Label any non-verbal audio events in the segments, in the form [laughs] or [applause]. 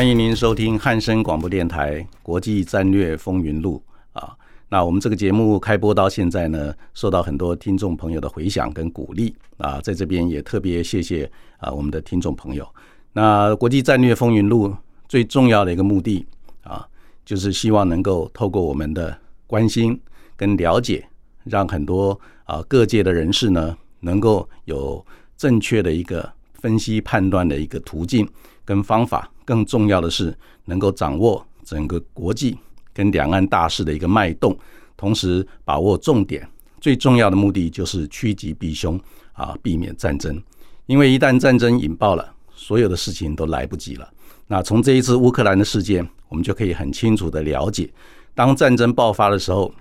欢迎您收听汉声广播电台《国际战略风云录》啊。那我们这个节目开播到现在呢，受到很多听众朋友的回响跟鼓励啊，在这边也特别谢谢啊我们的听众朋友。那《国际战略风云录》最重要的一个目的啊，就是希望能够透过我们的关心跟了解，让很多啊各界的人士呢，能够有正确的一个分析判断的一个途径跟方法。更重要的是，能够掌握整个国际跟两岸大事的一个脉动，同时把握重点。最重要的目的就是趋吉避凶啊，避免战争。因为一旦战争引爆了，所有的事情都来不及了。那从这一次乌克兰的事件，我们就可以很清楚的了解，当战争爆发的时候，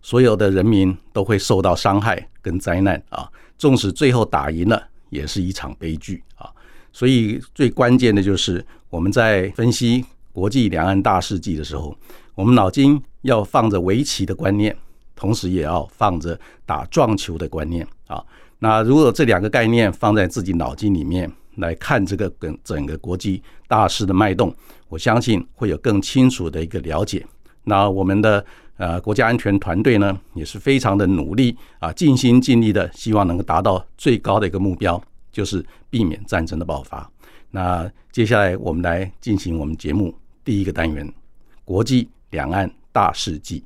所有的人民都会受到伤害跟灾难啊。纵使最后打赢了，也是一场悲剧啊。所以最关键的就是我们在分析国际两岸大事记的时候，我们脑筋要放着围棋的观念，同时也要放着打撞球的观念啊。那如果这两个概念放在自己脑筋里面来看这个跟整个国际大事的脉动，我相信会有更清楚的一个了解。那我们的呃国家安全团队呢，也是非常的努力啊，尽心尽力的，希望能够达到最高的一个目标。就是避免战争的爆发。那接下来我们来进行我们节目第一个单元——国际两岸大事记。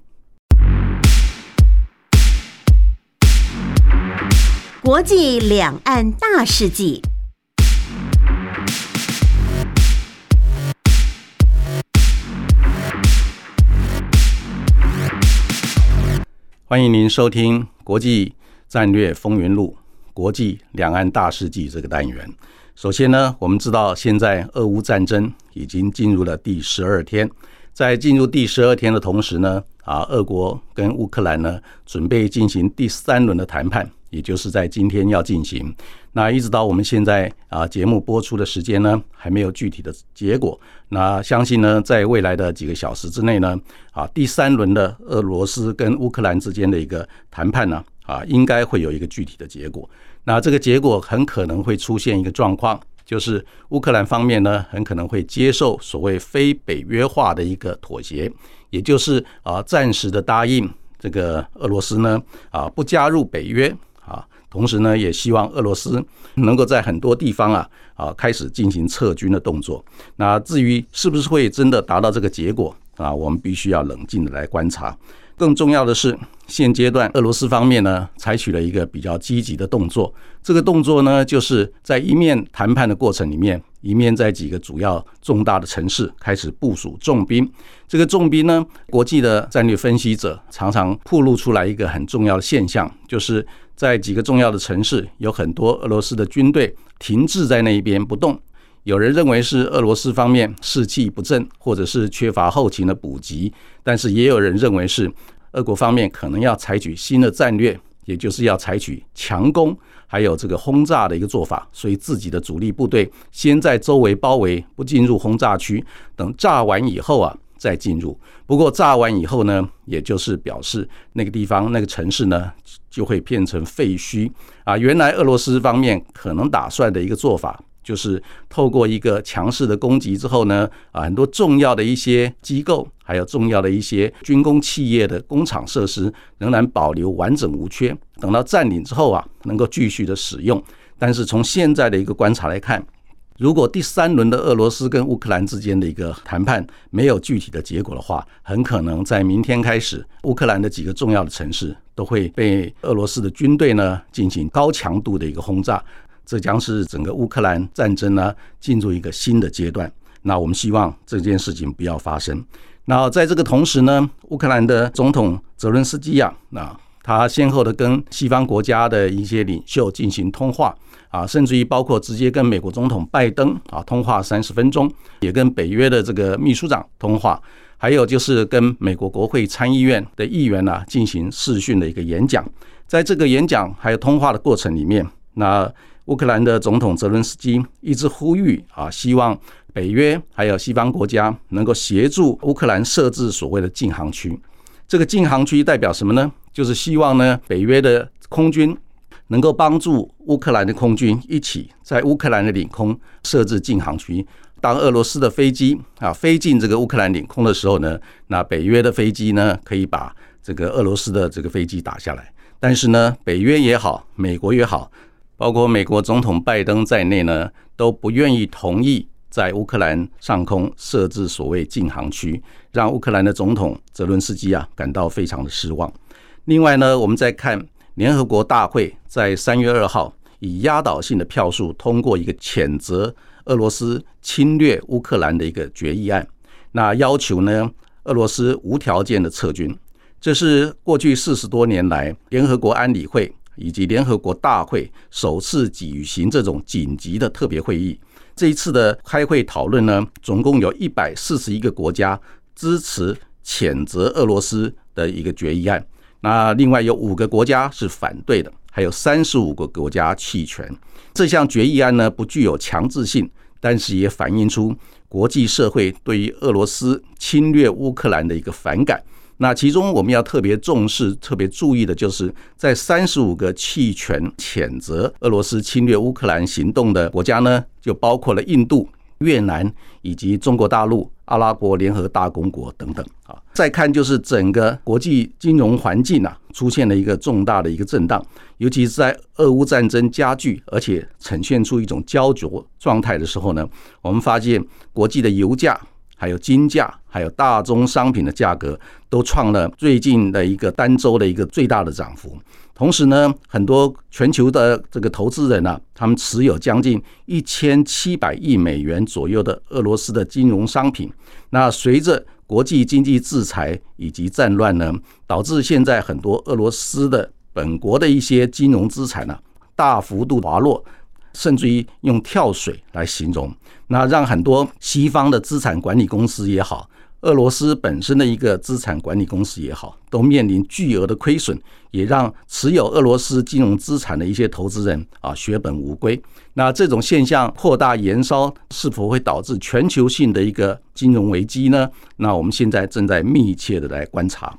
国际两岸大事记。欢迎您收听《国际战略风云录》。国际两岸大事记这个单元，首先呢，我们知道现在俄乌战争已经进入了第十二天，在进入第十二天的同时呢，啊，俄国跟乌克兰呢准备进行第三轮的谈判，也就是在今天要进行。那一直到我们现在啊节目播出的时间呢，还没有具体的结果。那相信呢，在未来的几个小时之内呢，啊，第三轮的俄罗斯跟乌克兰之间的一个谈判呢。啊应该会有一个具体的结果。那这个结果很可能会出现一个状况，就是乌克兰方面呢，很可能会接受所谓非北约化的一个妥协，也就是啊，暂时的答应这个俄罗斯呢，啊，不加入北约啊，同时呢，也希望俄罗斯能够在很多地方啊，啊，开始进行撤军的动作。那至于是不是会真的达到这个结果啊，我们必须要冷静的来观察。更重要的是，现阶段俄罗斯方面呢，采取了一个比较积极的动作。这个动作呢，就是在一面谈判的过程里面，一面在几个主要重大的城市开始部署重兵。这个重兵呢，国际的战略分析者常常曝露出来一个很重要的现象，就是在几个重要的城市，有很多俄罗斯的军队停滞在那一边不动。有人认为是俄罗斯方面士气不振，或者是缺乏后勤的补给，但是也有人认为是俄国方面可能要采取新的战略，也就是要采取强攻，还有这个轰炸的一个做法。所以自己的主力部队先在周围包围，不进入轰炸区，等炸完以后啊再进入。不过炸完以后呢，也就是表示那个地方那个城市呢就会变成废墟啊。原来俄罗斯方面可能打算的一个做法。就是透过一个强势的攻击之后呢，啊，很多重要的一些机构，还有重要的一些军工企业的工厂设施仍然保留完整无缺，等到占领之后啊，能够继续的使用。但是从现在的一个观察来看，如果第三轮的俄罗斯跟乌克兰之间的一个谈判没有具体的结果的话，很可能在明天开始，乌克兰的几个重要的城市都会被俄罗斯的军队呢进行高强度的一个轰炸。这将是整个乌克兰战争呢进入一个新的阶段。那我们希望这件事情不要发生。那在这个同时呢，乌克兰的总统泽伦斯基啊，那他先后的跟西方国家的一些领袖进行通话啊，甚至于包括直接跟美国总统拜登啊通话三十分钟，也跟北约的这个秘书长通话，还有就是跟美国国会参议院的议员呢进行视讯的一个演讲。在这个演讲还有通话的过程里面，那乌克兰的总统泽伦斯基一直呼吁啊，希望北约还有西方国家能够协助乌克兰设置所谓的禁航区。这个禁航区代表什么呢？就是希望呢，北约的空军能够帮助乌克兰的空军一起在乌克兰的领空设置禁航区。当俄罗斯的飞机啊飞进这个乌克兰领空的时候呢，那北约的飞机呢可以把这个俄罗斯的这个飞机打下来。但是呢，北约也好，美国也好，包括美国总统拜登在内呢，都不愿意同意在乌克兰上空设置所谓禁航区，让乌克兰的总统泽伦斯基啊感到非常的失望。另外呢，我们再看联合国大会在三月二号以压倒性的票数通过一个谴责俄罗斯侵略乌克兰的一个决议案，那要求呢俄罗斯无条件的撤军。这是过去四十多年来联合国安理会以及联合国大会首次举行这种紧急的特别会议。这一次的开会讨论呢，总共有一百四十一个国家支持谴责俄罗斯的一个决议案。那另外有五个国家是反对的，还有三十五个国家弃权。这项决议案呢不具有强制性，但是也反映出国际社会对于俄罗斯侵略乌克兰的一个反感。那其中我们要特别重视、特别注意的，就是在三十五个弃权谴责俄罗斯侵略乌克兰行动的国家呢，就包括了印度、越南以及中国大陆、阿拉伯联合大公国等等啊。再看就是整个国际金融环境啊，出现了一个重大的一个震荡，尤其是在俄乌战争加剧，而且呈现出一种焦灼状态的时候呢，我们发现国际的油价。还有金价，还有大宗商品的价格都创了最近的一个单周的一个最大的涨幅。同时呢，很多全球的这个投资人呢，他们持有将近一千七百亿美元左右的俄罗斯的金融商品。那随着国际经济制裁以及战乱呢，导致现在很多俄罗斯的本国的一些金融资产呢，大幅度滑落。甚至于用跳水来形容，那让很多西方的资产管理公司也好，俄罗斯本身的一个资产管理公司也好，都面临巨额的亏损，也让持有俄罗斯金融资产的一些投资人啊血本无归。那这种现象扩大延烧，是否会导致全球性的一个金融危机呢？那我们现在正在密切的来观察。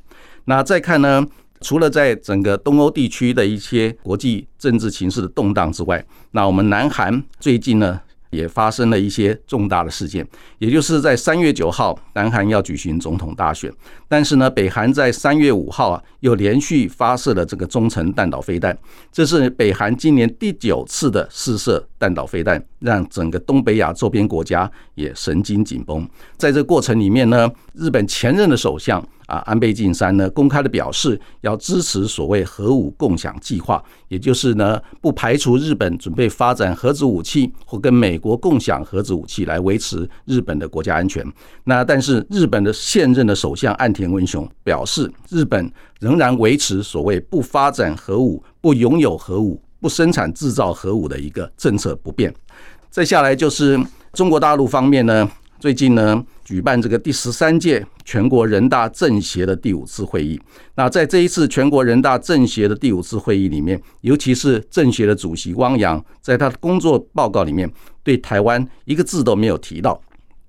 那再看呢？除了在整个东欧地区的一些国际政治形势的动荡之外，那我们南韩最近呢？也发生了一些重大的事件，也就是在三月九号，南韩要举行总统大选，但是呢，北韩在三月五号啊，又连续发射了这个中程弹道飞弹，这是北韩今年第九次的试射弹道飞弹，让整个东北亚周边国家也神经紧绷。在这过程里面呢，日本前任的首相啊安倍晋三呢，公开的表示要支持所谓核武共享计划，也就是呢，不排除日本准备发展核子武器或跟美。国共享核子武器来维持日本的国家安全。那但是日本的现任的首相岸田文雄表示，日本仍然维持所谓不发展核武、不拥有核武、不生产制造核武的一个政策不变。再下来就是中国大陆方面呢，最近呢。举办这个第十三届全国人大政协的第五次会议。那在这一次全国人大政协的第五次会议里面，尤其是政协的主席汪洋，在他的工作报告里面，对台湾一个字都没有提到。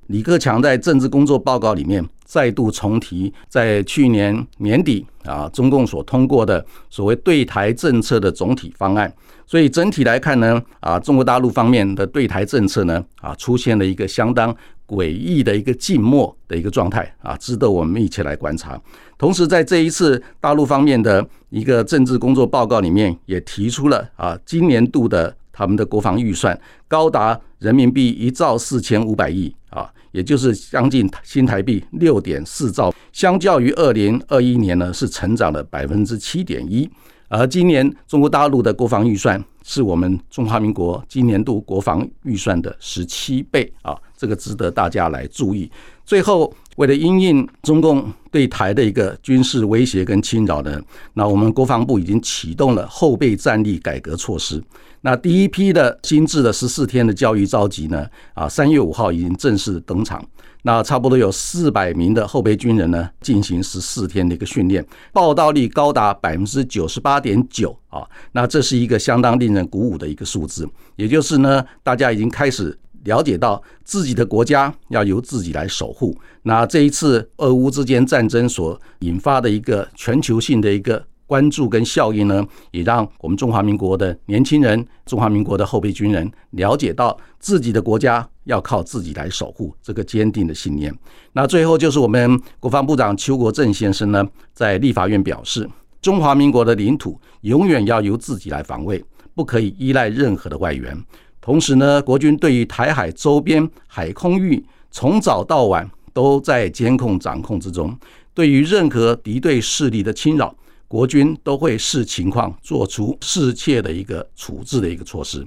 李克强在政治工作报告里面再度重提，在去年年底啊，中共所通过的所谓对台政策的总体方案。所以整体来看呢，啊，中国大陆方面的对台政策呢，啊，出现了一个相当。诡异的一个静默的一个状态啊，值得我们一起来观察。同时，在这一次大陆方面的一个政治工作报告里面，也提出了啊，今年度的他们的国防预算高达人民币一兆四千五百亿啊，也就是将近新台币六点四兆，相较于二零二一年呢，是成长了百分之七点一。而今年中国大陆的国防预算是我们中华民国今年度国防预算的十七倍啊，这个值得大家来注意。最后，为了因应中共对台的一个军事威胁跟侵扰呢，那我们国防部已经启动了后备战力改革措施。那第一批的新制的十四天的教育召集呢，啊，三月五号已经正式登场。那差不多有四百名的后备军人呢，进行十四天的一个训练，报道率高达百分之九十八点九啊。那这是一个相当令人鼓舞的一个数字。也就是呢，大家已经开始了解到自己的国家要由自己来守护。那这一次俄乌之间战争所引发的一个全球性的一个。关注跟效应呢，也让我们中华民国的年轻人、中华民国的后备军人了解到自己的国家要靠自己来守护这个坚定的信念。那最后就是我们国防部长邱国正先生呢，在立法院表示，中华民国的领土永远要由自己来防卫，不可以依赖任何的外援。同时呢，国军对于台海周边海空域从早到晚都在监控掌控之中，对于任何敌对势力的侵扰。国军都会视情况做出适切的一个处置的一个措施。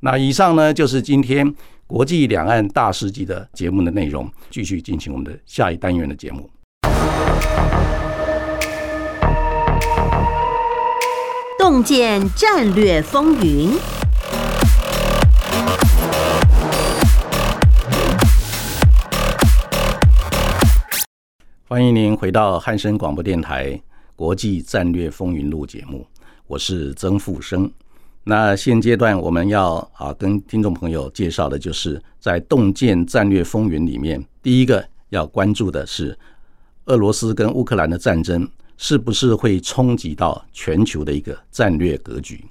那以上呢，就是今天国际两岸大事记的节目的内容。继续进行我们的下一单元的节目。洞见战略风云，欢迎您回到汉声广播电台。国际战略风云录节目，我是曾富生。那现阶段我们要啊跟听众朋友介绍的，就是在洞见战略风云里面，第一个要关注的是俄罗斯跟乌克兰的战争是不是会冲击到全球的一个战略格局。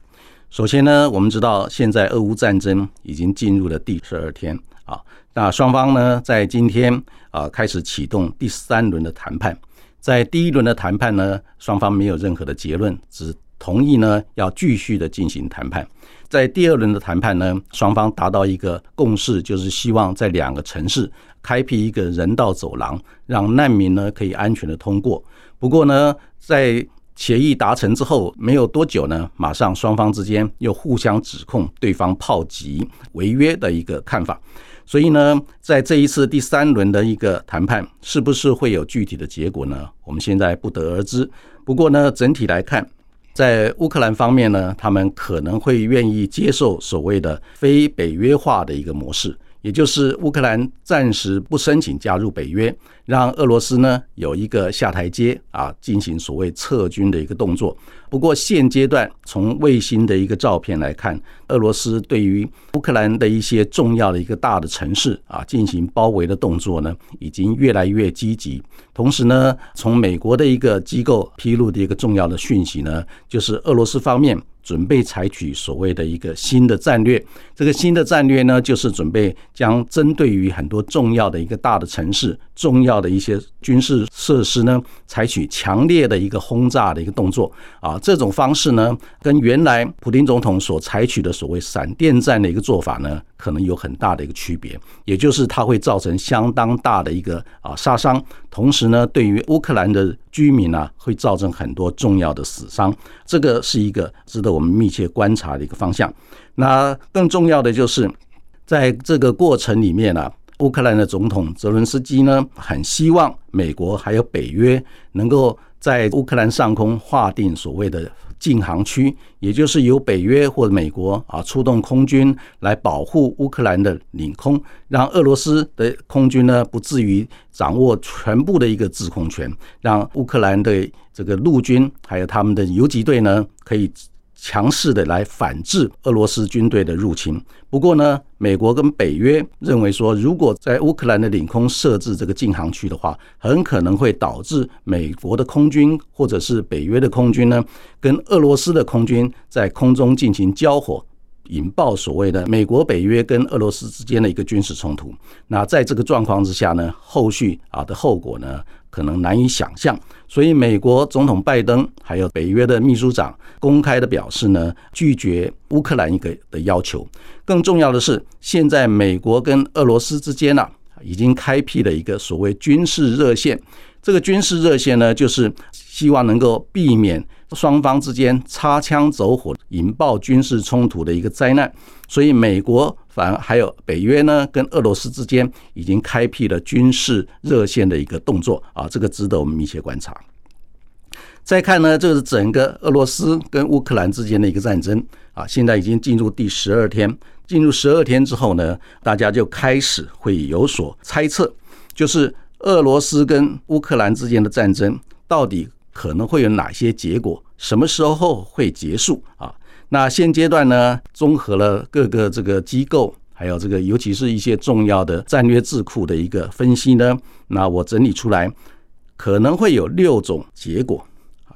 首先呢，我们知道现在俄乌战争已经进入了第十二天啊，那双方呢在今天啊开始启动第三轮的谈判。在第一轮的谈判呢，双方没有任何的结论，只同意呢要继续的进行谈判。在第二轮的谈判呢，双方达到一个共识，就是希望在两个城市开辟一个人道走廊，让难民呢可以安全的通过。不过呢，在协议达成之后没有多久呢，马上双方之间又互相指控对方炮击违约的一个看法。所以呢，在这一次第三轮的一个谈判，是不是会有具体的结果呢？我们现在不得而知。不过呢，整体来看，在乌克兰方面呢，他们可能会愿意接受所谓的非北约化的一个模式。也就是乌克兰暂时不申请加入北约，让俄罗斯呢有一个下台阶啊，进行所谓撤军的一个动作。不过现阶段从卫星的一个照片来看，俄罗斯对于乌克兰的一些重要的一个大的城市啊进行包围的动作呢，已经越来越积极。同时呢，从美国的一个机构披露的一个重要的讯息呢，就是俄罗斯方面。准备采取所谓的一个新的战略，这个新的战略呢，就是准备将针对于很多重要的一个大的城市、重要的一些军事设施呢，采取强烈的一个轰炸的一个动作啊。这种方式呢，跟原来普京总统所采取的所谓闪电战的一个做法呢，可能有很大的一个区别。也就是它会造成相当大的一个啊杀伤，同时呢，对于乌克兰的居民呢，会造成很多重要的死伤。这个是一个值得。我们密切观察的一个方向。那更重要的就是，在这个过程里面呢，乌克兰的总统泽伦斯基呢，很希望美国还有北约能够在乌克兰上空划定所谓的禁航区，也就是由北约或者美国啊出动空军来保护乌克兰的领空，让俄罗斯的空军呢不至于掌握全部的一个制空权，让乌克兰的这个陆军还有他们的游击队呢可以。强势的来反制俄罗斯军队的入侵。不过呢，美国跟北约认为说，如果在乌克兰的领空设置这个禁航区的话，很可能会导致美国的空军或者是北约的空军呢，跟俄罗斯的空军在空中进行交火。引爆所谓的美国、北约跟俄罗斯之间的一个军事冲突。那在这个状况之下呢，后续啊的后果呢，可能难以想象。所以，美国总统拜登还有北约的秘书长公开的表示呢，拒绝乌克兰一个的要求。更重要的是，现在美国跟俄罗斯之间呢，已经开辟了一个所谓军事热线。这个军事热线呢，就是希望能够避免双方之间擦枪走火，引爆军事冲突的一个灾难。所以，美国反而还有北约呢，跟俄罗斯之间已经开辟了军事热线的一个动作啊，这个值得我们密切观察。再看呢，就是整个俄罗斯跟乌克兰之间的一个战争啊，现在已经进入第十二天。进入十二天之后呢，大家就开始会有所猜测，就是俄罗斯跟乌克兰之间的战争到底可能会有哪些结果，什么时候会结束啊？那现阶段呢，综合了各个这个机构，还有这个尤其是一些重要的战略智库的一个分析呢，那我整理出来可能会有六种结果。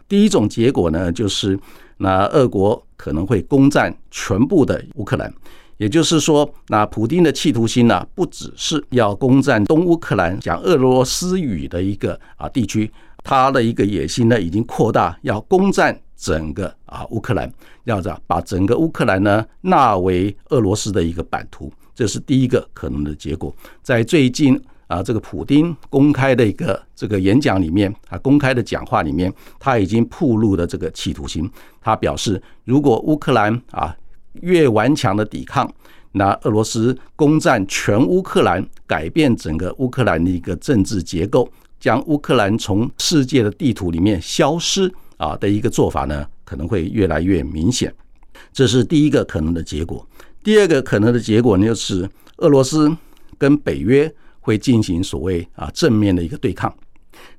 第一种结果呢，就是那俄国可能会攻占全部的乌克兰，也就是说，那普京的企图心呢，不只是要攻占东乌克兰讲俄罗斯语的一个啊地区，他的一个野心呢，已经扩大，要攻占整个啊乌克兰，要这样把整个乌克兰呢纳为俄罗斯的一个版图，这是第一个可能的结果，在最近。啊，这个普丁公开的一个这个演讲里面，啊，公开的讲话里面，他已经暴露了这个企图心。他表示，如果乌克兰啊越顽强的抵抗，那俄罗斯攻占全乌克兰，改变整个乌克兰的一个政治结构，将乌克兰从世界的地图里面消失啊的一个做法呢，可能会越来越明显。这是第一个可能的结果。第二个可能的结果呢，就是俄罗斯跟北约。会进行所谓啊正面的一个对抗，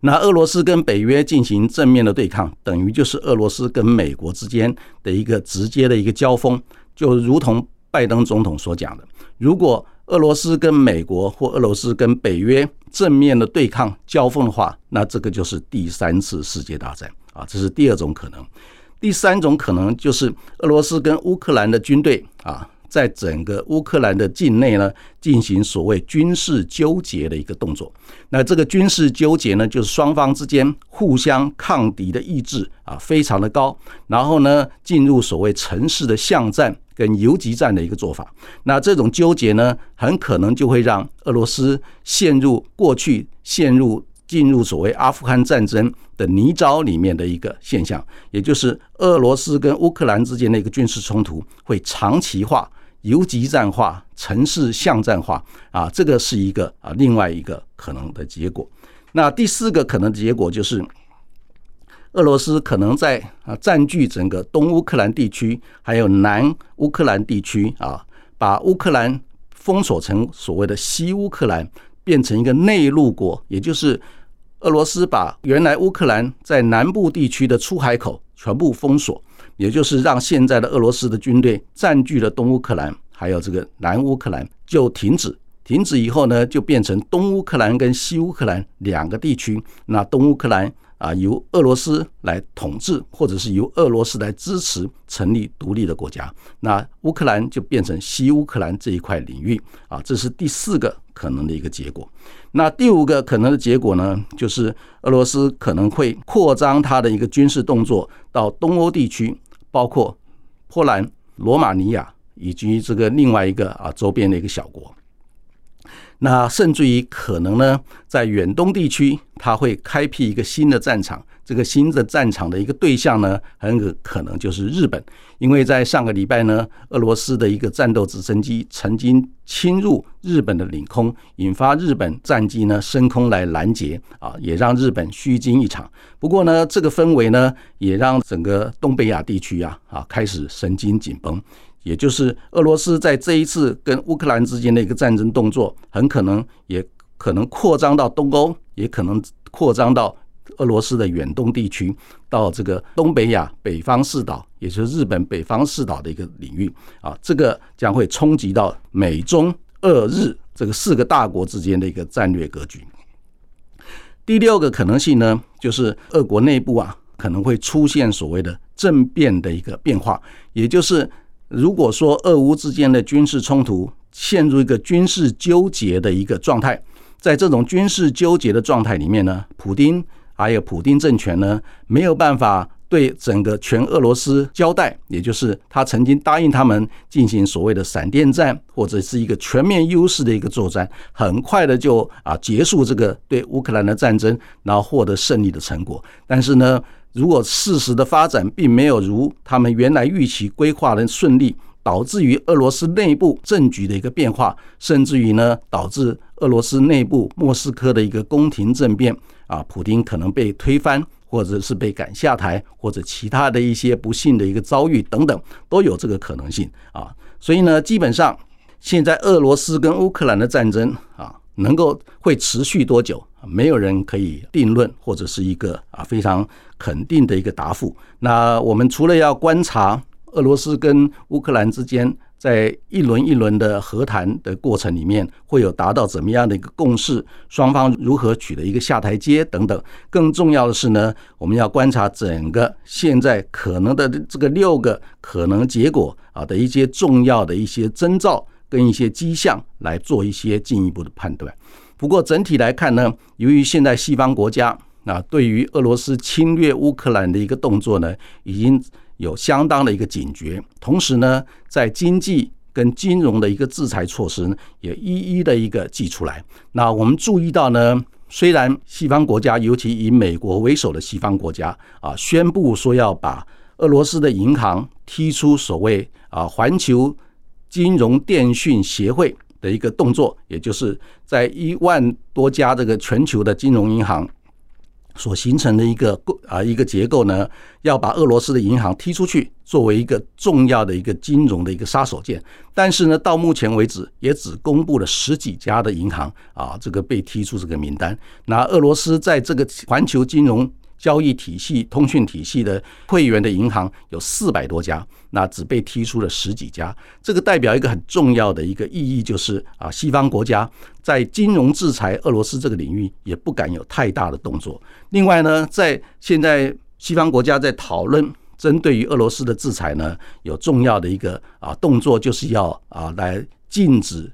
那俄罗斯跟北约进行正面的对抗，等于就是俄罗斯跟美国之间的一个直接的一个交锋，就如同拜登总统所讲的，如果俄罗斯跟美国或俄罗斯跟北约正面的对抗交锋的话，那这个就是第三次世界大战啊，这是第二种可能。第三种可能就是俄罗斯跟乌克兰的军队啊。在整个乌克兰的境内呢，进行所谓军事纠结的一个动作。那这个军事纠结呢，就是双方之间互相抗敌的意志啊，非常的高。然后呢，进入所谓城市的巷战跟游击战的一个做法。那这种纠结呢，很可能就会让俄罗斯陷入过去陷入进入所谓阿富汗战争的泥沼里面的一个现象，也就是俄罗斯跟乌克兰之间的一个军事冲突会长期化。游击战化、城市巷战化啊，这个是一个啊另外一个可能的结果。那第四个可能的结果就是，俄罗斯可能在啊占据整个东乌克兰地区，还有南乌克兰地区啊，把乌克兰封锁成所谓的西乌克兰，变成一个内陆国，也就是俄罗斯把原来乌克兰在南部地区的出海口全部封锁。也就是让现在的俄罗斯的军队占据了东乌克兰，还有这个南乌克兰就停止，停止以后呢，就变成东乌克兰跟西乌克兰两个地区。那东乌克兰啊，由俄罗斯来统治，或者是由俄罗斯来支持成立独立的国家。那乌克兰就变成西乌克兰这一块领域啊，这是第四个可能的一个结果。那第五个可能的结果呢，就是俄罗斯可能会扩张它的一个军事动作到东欧地区。包括波兰、罗马尼亚以及这个另外一个啊周边的一个小国，那甚至于可能呢，在远东地区，它会开辟一个新的战场。这个新的战场的一个对象呢，很可可能就是日本，因为在上个礼拜呢，俄罗斯的一个战斗直升机曾经侵入日本的领空，引发日本战机呢升空来拦截啊，也让日本虚惊一场。不过呢，这个氛围呢，也让整个东北亚地区啊啊开始神经紧绷，也就是俄罗斯在这一次跟乌克兰之间的一个战争动作，很可能也可能扩张到东欧，也可能扩张到。俄罗斯的远东地区到这个东北亚北方四岛，也就是日本北方四岛的一个领域啊，这个将会冲击到美中俄日这个四个大国之间的一个战略格局。第六个可能性呢，就是俄国内部啊可能会出现所谓的政变的一个变化，也就是如果说俄乌之间的军事冲突陷入一个军事纠结的一个状态，在这种军事纠结的状态里面呢，普京。还有普丁政权呢，没有办法对整个全俄罗斯交代，也就是他曾经答应他们进行所谓的闪电战，或者是一个全面优势的一个作战，很快的就啊结束这个对乌克兰的战争，然后获得胜利的成果。但是呢，如果事实的发展并没有如他们原来预期规划的顺利，导致于俄罗斯内部政局的一个变化，甚至于呢导致俄罗斯内部莫斯科的一个宫廷政变啊，普京可能被推翻。或者是被赶下台，或者其他的一些不幸的一个遭遇等等，都有这个可能性啊。所以呢，基本上现在俄罗斯跟乌克兰的战争啊，能够会持续多久，没有人可以定论，或者是一个啊非常肯定的一个答复。那我们除了要观察俄罗斯跟乌克兰之间。在一轮一轮的和谈的过程里面，会有达到怎么样的一个共识？双方如何取得一个下台阶等等。更重要的是呢，我们要观察整个现在可能的这个六个可能结果啊的一些重要的一些征兆跟一些迹象，来做一些进一步的判断。不过整体来看呢，由于现在西方国家啊对于俄罗斯侵略乌克兰的一个动作呢，已经。有相当的一个警觉，同时呢，在经济跟金融的一个制裁措施呢，也一一的一个寄出来。那我们注意到呢，虽然西方国家，尤其以美国为首的西方国家啊，宣布说要把俄罗斯的银行踢出所谓啊环球金融电讯协会的一个动作，也就是在一万多家这个全球的金融银行。所形成的一个啊一个结构呢，要把俄罗斯的银行踢出去，作为一个重要的一个金融的一个杀手锏。但是呢，到目前为止也只公布了十几家的银行啊，这个被踢出这个名单。那俄罗斯在这个环球金融。交易体系、通讯体系的会员的银行有四百多家，那只被踢出了十几家。这个代表一个很重要的一个意义，就是啊，西方国家在金融制裁俄罗斯这个领域也不敢有太大的动作。另外呢，在现在西方国家在讨论针对于俄罗斯的制裁呢，有重要的一个啊动作，就是要啊来禁止。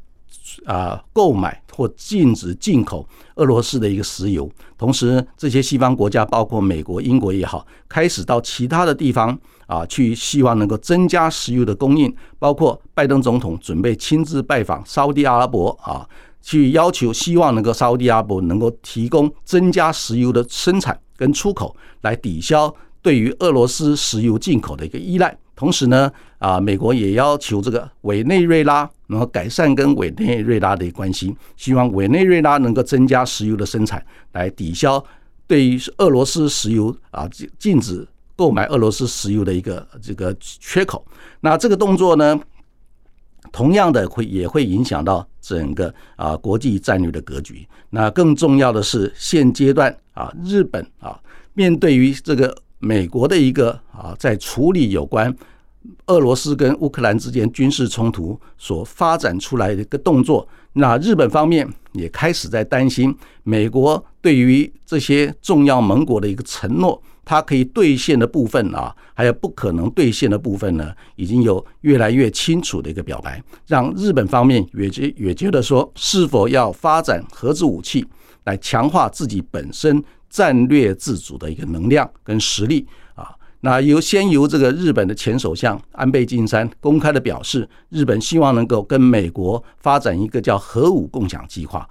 啊，购买或禁止进口俄罗斯的一个石油，同时这些西方国家，包括美国、英国也好，开始到其他的地方啊，去希望能够增加石油的供应。包括拜登总统准备亲自拜访沙地阿拉伯啊，去要求希望能够沙地阿拉伯能够提供增加石油的生产跟出口，来抵消对于俄罗斯石油进口的一个依赖。同时呢，啊，美国也要求这个委内瑞拉然后改善跟委内瑞拉的关系，希望委内瑞拉能够增加石油的生产，来抵消对于俄罗斯石油啊禁禁止购买俄罗斯石油的一个这个缺口。那这个动作呢，同样的会也会影响到整个啊国际战略的格局。那更重要的是，现阶段啊，日本啊，面对于这个。美国的一个啊，在处理有关俄罗斯跟乌克兰之间军事冲突所发展出来的一个动作，那日本方面也开始在担心，美国对于这些重要盟国的一个承诺，它可以兑现的部分啊，还有不可能兑现的部分呢，已经有越来越清楚的一个表白，让日本方面也觉也觉得说，是否要发展核子武器来强化自己本身。战略自主的一个能量跟实力，那由先由这个日本的前首相安倍晋三公开的表示，日本希望能够跟美国发展一个叫核武共享计划。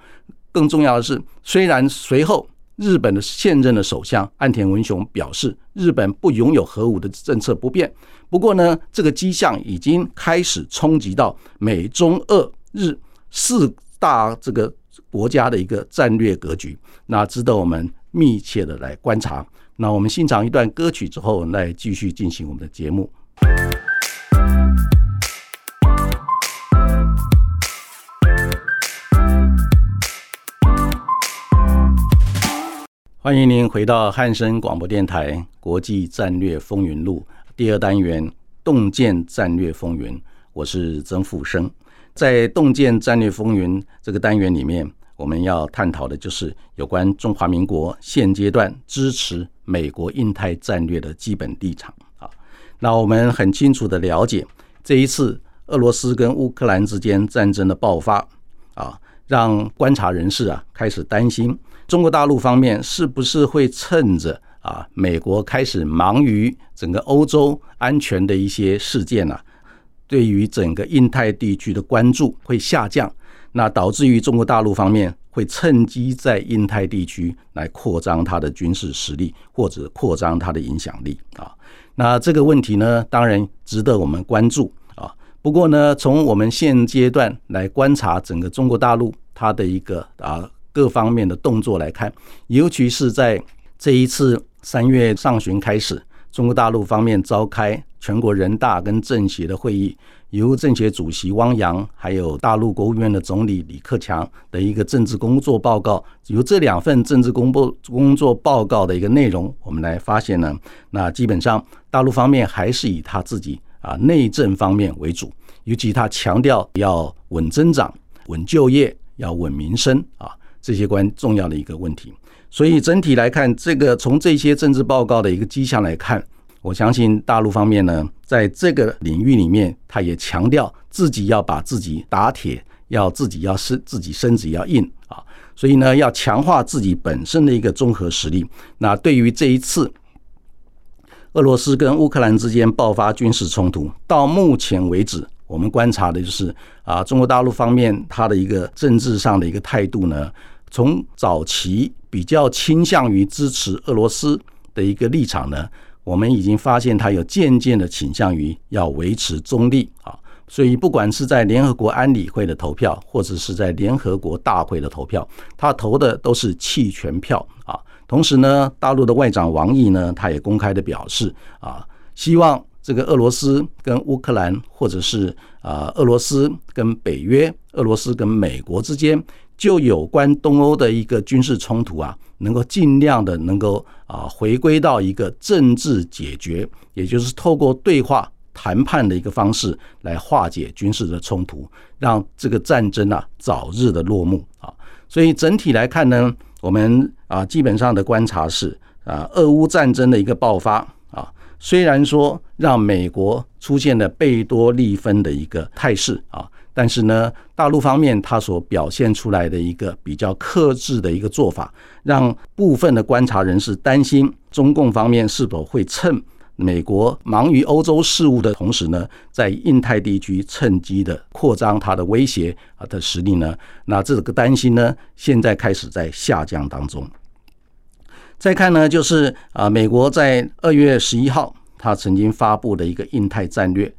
更重要的是，虽然随后日本的现任的首相岸田文雄表示，日本不拥有核武的政策不变，不过呢，这个迹象已经开始冲击到美中俄日四大这个国家的一个战略格局，那值得我们。密切的来观察。那我们欣赏一段歌曲之后，来继续进行我们的节目。欢迎您回到汉声广播电台《国际战略风云录》第二单元《洞见战略风云》，我是曾富生。在《洞见战略风云》这个单元里面。我们要探讨的就是有关中华民国现阶段支持美国印太战略的基本立场啊。那我们很清楚的了解，这一次俄罗斯跟乌克兰之间战争的爆发啊，让观察人士啊开始担心中国大陆方面是不是会趁着啊，美国开始忙于整个欧洲安全的一些事件啊，对于整个印太地区的关注会下降，那导致于中国大陆方面会趁机在印太地区来扩张它的军事实力或者扩张它的影响力啊。那这个问题呢，当然值得我们关注啊。不过呢，从我们现阶段来观察整个中国大陆它的一个啊各方面的动作来看，尤其是在这一次。三月上旬开始，中国大陆方面召开全国人大跟政协的会议，由政协主席汪洋，还有大陆国务院的总理李克强的一个政治工作报告，由这两份政治工作工作报告的一个内容，我们来发现呢，那基本上大陆方面还是以他自己啊内政方面为主，尤其他强调要稳增长、稳就业、要稳民生啊这些关重要的一个问题。所以整体来看，这个从这些政治报告的一个迹象来看，我相信大陆方面呢，在这个领域里面，他也强调自己要把自己打铁，要自己要身自己身子要硬啊，所以呢，要强化自己本身的一个综合实力。那对于这一次俄罗斯跟乌克兰之间爆发军事冲突，到目前为止，我们观察的就是啊，中国大陆方面它的一个政治上的一个态度呢。从早期比较倾向于支持俄罗斯的一个立场呢，我们已经发现它有渐渐的倾向于要维持中立啊，所以不管是在联合国安理会的投票，或者是在联合国大会的投票，他投的都是弃权票啊。同时呢，大陆的外长王毅呢，他也公开的表示啊，希望这个俄罗斯跟乌克兰，或者是啊俄罗斯跟北约、俄罗斯跟美国之间。就有关东欧的一个军事冲突啊，能够尽量的能够啊回归到一个政治解决，也就是透过对话谈判的一个方式来化解军事的冲突，让这个战争啊早日的落幕啊。所以整体来看呢，我们啊基本上的观察是啊，俄乌战争的一个爆发啊，虽然说让美国出现了贝多利分的一个态势啊。但是呢，大陆方面他所表现出来的一个比较克制的一个做法，让部分的观察人士担心，中共方面是否会趁美国忙于欧洲事务的同时呢，在印太地区趁机的扩张它的威胁啊的实力呢？那这个担心呢，现在开始在下降当中。再看呢，就是啊，美国在二月十一号，他曾经发布的一个印太战略。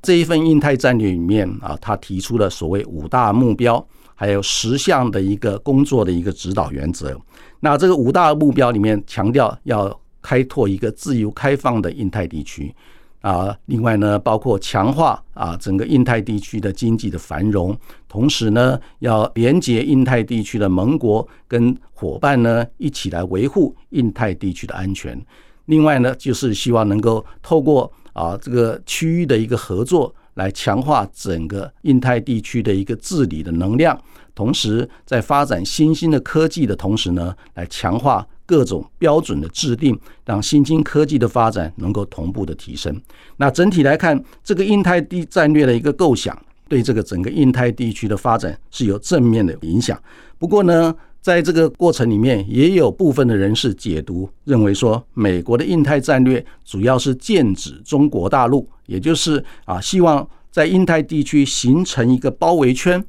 这一份印太战略里面啊，他提出了所谓五大目标，还有十项的一个工作的一个指导原则。那这个五大目标里面强调要开拓一个自由开放的印太地区啊，另外呢，包括强化啊整个印太地区的经济的繁荣，同时呢，要连接印太地区的盟国跟伙伴呢一起来维护印太地区的安全。另外呢，就是希望能够透过啊，这个区域的一个合作，来强化整个印太地区的一个治理的能量，同时在发展新兴的科技的同时呢，来强化各种标准的制定，让新兴科技的发展能够同步的提升。那整体来看，这个印太地战略的一个构想，对这个整个印太地区的发展是有正面的影响。不过呢，在这个过程里面，也有部分的人士解读认为说，美国的印太战略主要是剑指中国大陆，也就是啊，希望在印太地区形成一个包围圈，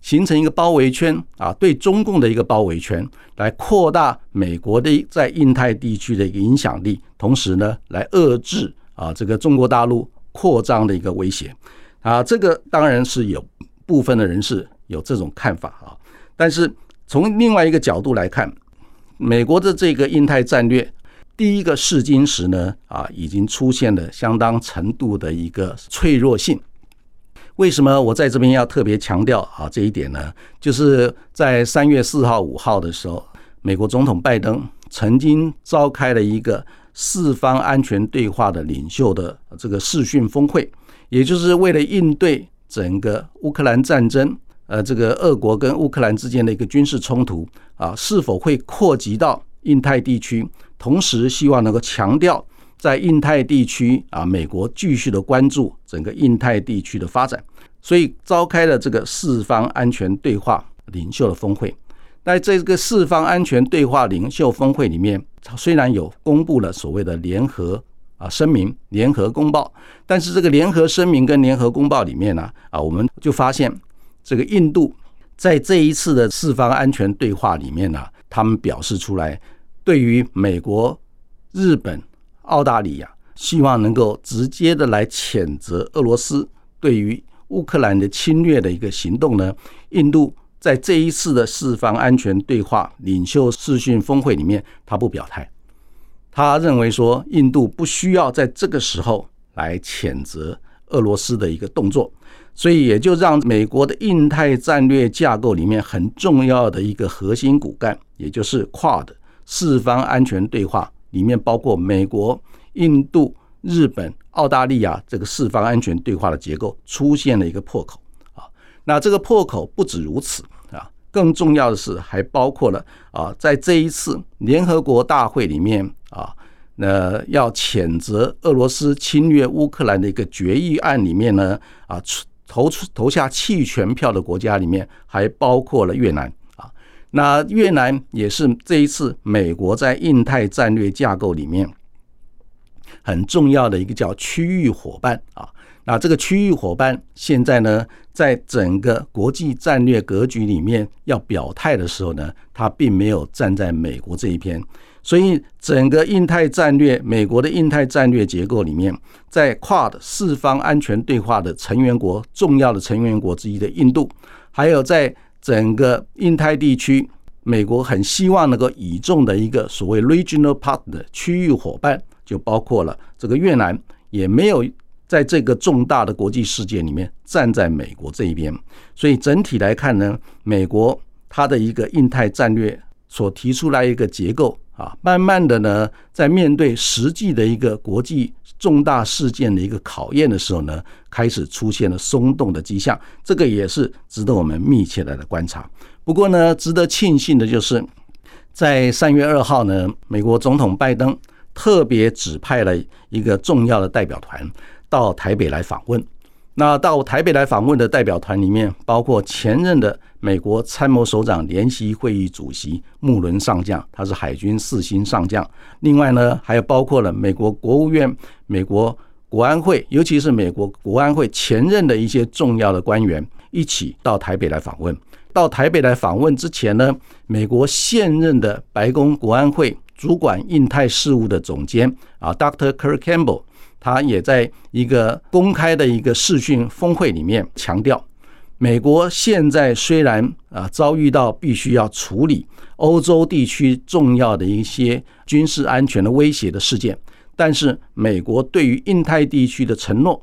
形成一个包围圈啊，对中共的一个包围圈，来扩大美国的在印太地区的一个影响力，同时呢，来遏制啊这个中国大陆扩张的一个威胁啊。这个当然是有部分的人士有这种看法啊，但是。从另外一个角度来看，美国的这个印太战略，第一个试金石呢，啊，已经出现了相当程度的一个脆弱性。为什么我在这边要特别强调啊这一点呢？就是在三月四号、五号的时候，美国总统拜登曾经召开了一个四方安全对话的领袖的这个视讯峰会，也就是为了应对整个乌克兰战争。呃，这个俄国跟乌克兰之间的一个军事冲突啊，是否会扩及到印太地区？同时，希望能够强调在印太地区啊，美国继续的关注整个印太地区的发展，所以召开了这个四方安全对话领袖的峰会。在这个四方安全对话领袖峰会里面，虽然有公布了所谓的联合啊声明、联合公报，但是这个联合声明跟联合公报里面呢，啊，我们就发现这个印度在这一次的四方安全对话里面呢，他们表示出来，对于美国、日本、澳大利亚，希望能够直接的来谴责俄罗斯对于乌克兰的侵略的一个行动呢，印度。在这一次的四方安全对话领袖视讯峰会里面，他不表态。他认为说，印度不需要在这个时候来谴责俄罗斯的一个动作，所以也就让美国的印太战略架构里面很重要的一个核心骨干，也就是 QUAD 四方安全对话里面，包括美国、印度、日本、澳大利亚这个四方安全对话的结构出现了一个破口啊。那这个破口不止如此啊，更重要的是还包括了啊，在这一次联合国大会里面啊，那要谴责俄罗斯侵略乌克兰的一个决议案里面呢啊出，投出投下弃权票的国家里面还包括了越南啊，那越南也是这一次美国在印太战略架构里面很重要的一个叫区域伙伴啊。那这个区域伙伴现在呢，在整个国际战略格局里面要表态的时候呢，他并没有站在美国这一边，所以整个印太战略，美国的印太战略结构里面，在跨的四方安全对话的成员国，重要的成员国之一的印度，还有在整个印太地区，美国很希望能够倚重的一个所谓 regional partner 区域伙伴，就包括了这个越南，也没有。在这个重大的国际事件里面，站在美国这一边，所以整体来看呢，美国它的一个印太战略所提出来一个结构啊，慢慢的呢，在面对实际的一个国际重大事件的一个考验的时候呢，开始出现了松动的迹象，这个也是值得我们密切的来观察。不过呢，值得庆幸的就是，在三月二号呢，美国总统拜登特别指派了一个重要的代表团。到台北来访问，那到台北来访问的代表团里面，包括前任的美国参谋首长联席会议主席穆伦上将，他是海军四星上将。另外呢，还有包括了美国国务院、美国国安会，尤其是美国国安会前任的一些重要的官员，一起到台北来访问。到台北来访问之前呢，美国现任的白宫国安会主管印太事务的总监啊，Dr. Kirk Campbell。他也在一个公开的一个视讯峰会里面强调，美国现在虽然啊遭遇到必须要处理欧洲地区重要的一些军事安全的威胁的事件，但是美国对于印太地区的承诺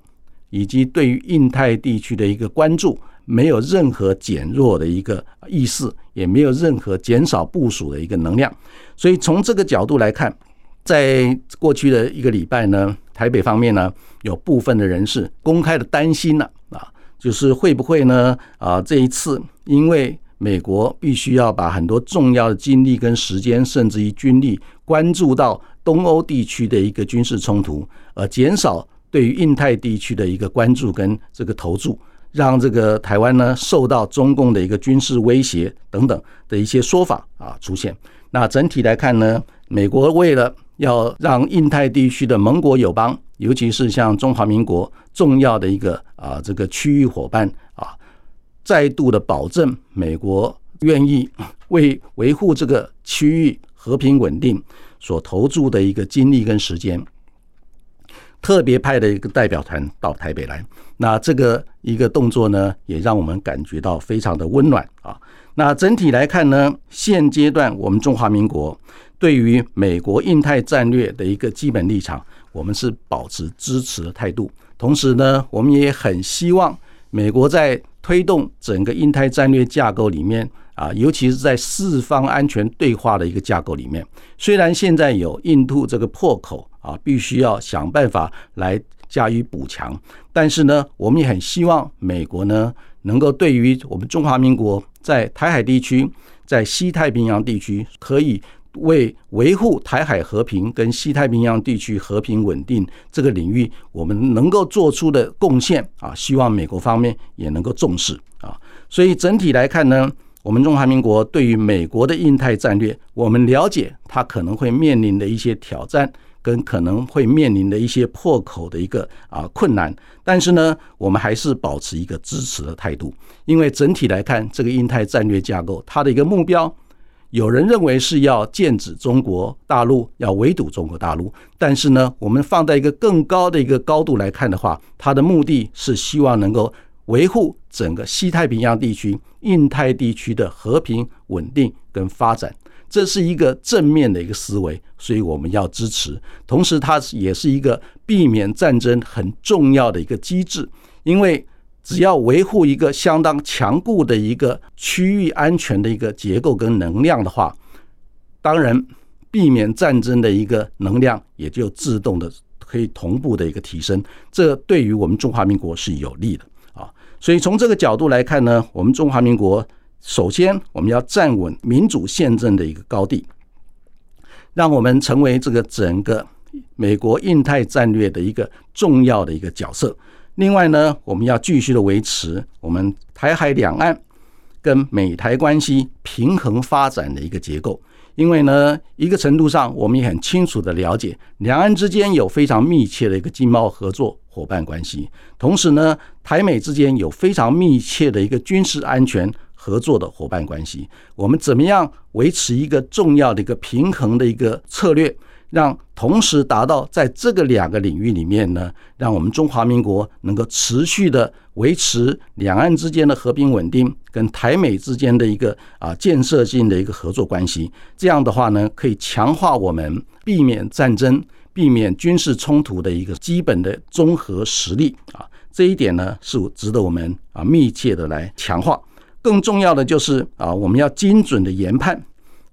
以及对于印太地区的一个关注，没有任何减弱的一个意思，也没有任何减少部署的一个能量。所以从这个角度来看，在过去的一个礼拜呢。台北方面呢，有部分的人士公开的担心了啊，就是会不会呢啊？这一次因为美国必须要把很多重要的精力跟时间，甚至于军力关注到东欧地区的一个军事冲突，而减少对于印太地区的一个关注跟这个投注，让这个台湾呢受到中共的一个军事威胁等等的一些说法啊出现。那整体来看呢，美国为了要让印太地区的盟国友邦，尤其是像中华民国重要的一个啊这个区域伙伴啊，再度的保证美国愿意 [laughs] 为维护这个区域和平稳定所投注的一个精力跟时间，特别派的一个代表团到台北来。那这个一个动作呢，也让我们感觉到非常的温暖啊。那整体来看呢，现阶段我们中华民国。对于美国印太战略的一个基本立场，我们是保持支持的态度。同时呢，我们也很希望美国在推动整个印太战略架构里面啊，尤其是在四方安全对话的一个架构里面，虽然现在有印度这个破口啊，必须要想办法来加以补强，但是呢，我们也很希望美国呢，能够对于我们中华民国在台海地区、在西太平洋地区可以。为维护台海和平跟西太平洋地区和平稳定这个领域，我们能够做出的贡献啊，希望美国方面也能够重视啊。所以整体来看呢，我们中华民国对于美国的印太战略，我们了解它可能会面临的一些挑战，跟可能会面临的一些破口的一个啊困难。但是呢，我们还是保持一个支持的态度，因为整体来看，这个印太战略架构它的一个目标。有人认为是要剑指中国大陆，要围堵中国大陆。但是呢，我们放在一个更高的一个高度来看的话，它的目的是希望能够维护整个西太平洋地区、印太地区的和平、稳定跟发展。这是一个正面的一个思维，所以我们要支持。同时，它也是一个避免战争很重要的一个机制，因为。只要维护一个相当强固的一个区域安全的一个结构跟能量的话，当然避免战争的一个能量也就自动的可以同步的一个提升，这对于我们中华民国是有利的啊。所以从这个角度来看呢，我们中华民国首先我们要站稳民主宪政的一个高地，让我们成为这个整个美国印太战略的一个重要的一个角色。另外呢，我们要继续的维持我们台海两岸跟美台关系平衡发展的一个结构，因为呢，一个程度上我们也很清楚的了解，两岸之间有非常密切的一个经贸合作伙伴关系，同时呢，台美之间有非常密切的一个军事安全合作的伙伴关系。我们怎么样维持一个重要的一个平衡的一个策略？让同时达到在这个两个领域里面呢，让我们中华民国能够持续的维持两岸之间的和平稳定，跟台美之间的一个啊建设性的一个合作关系。这样的话呢，可以强化我们避免战争、避免军事冲突的一个基本的综合实力啊。这一点呢，是值得我们啊密切的来强化。更重要的就是啊，我们要精准的研判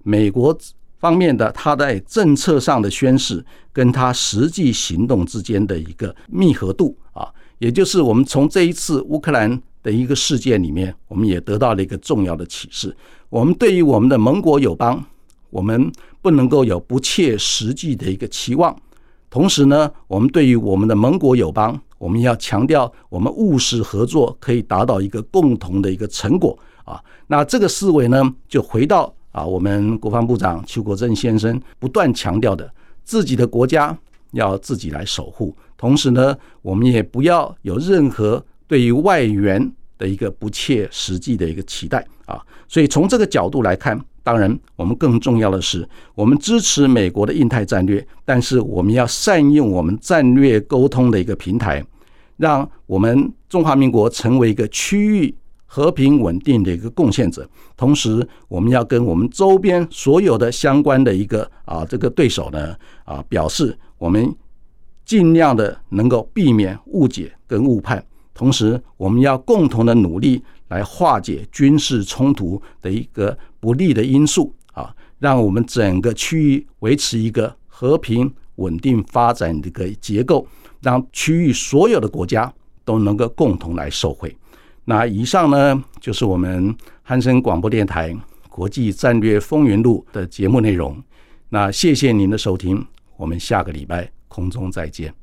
美国。方面的，他在政策上的宣示，跟他实际行动之间的一个密合度啊，也就是我们从这一次乌克兰的一个事件里面，我们也得到了一个重要的启示。我们对于我们的盟国友邦，我们不能够有不切实际的一个期望。同时呢，我们对于我们的盟国友邦，我们要强调我们务实合作可以达到一个共同的一个成果啊。那这个思维呢，就回到。啊，我们国防部长邱国正先生不断强调的，自己的国家要自己来守护。同时呢，我们也不要有任何对于外援的一个不切实际的一个期待啊。所以从这个角度来看，当然我们更重要的是，我们支持美国的印太战略，但是我们要善用我们战略沟通的一个平台，让我们中华民国成为一个区域。和平稳定的一个贡献者，同时我们要跟我们周边所有的相关的一个啊这个对手呢啊表示，我们尽量的能够避免误解跟误判，同时我们要共同的努力来化解军事冲突的一个不利的因素啊，让我们整个区域维持一个和平稳定发展的一个结构，让区域所有的国家都能够共同来受惠。那以上呢，就是我们汉森广播电台国际战略风云录的节目内容。那谢谢您的收听，我们下个礼拜空中再见。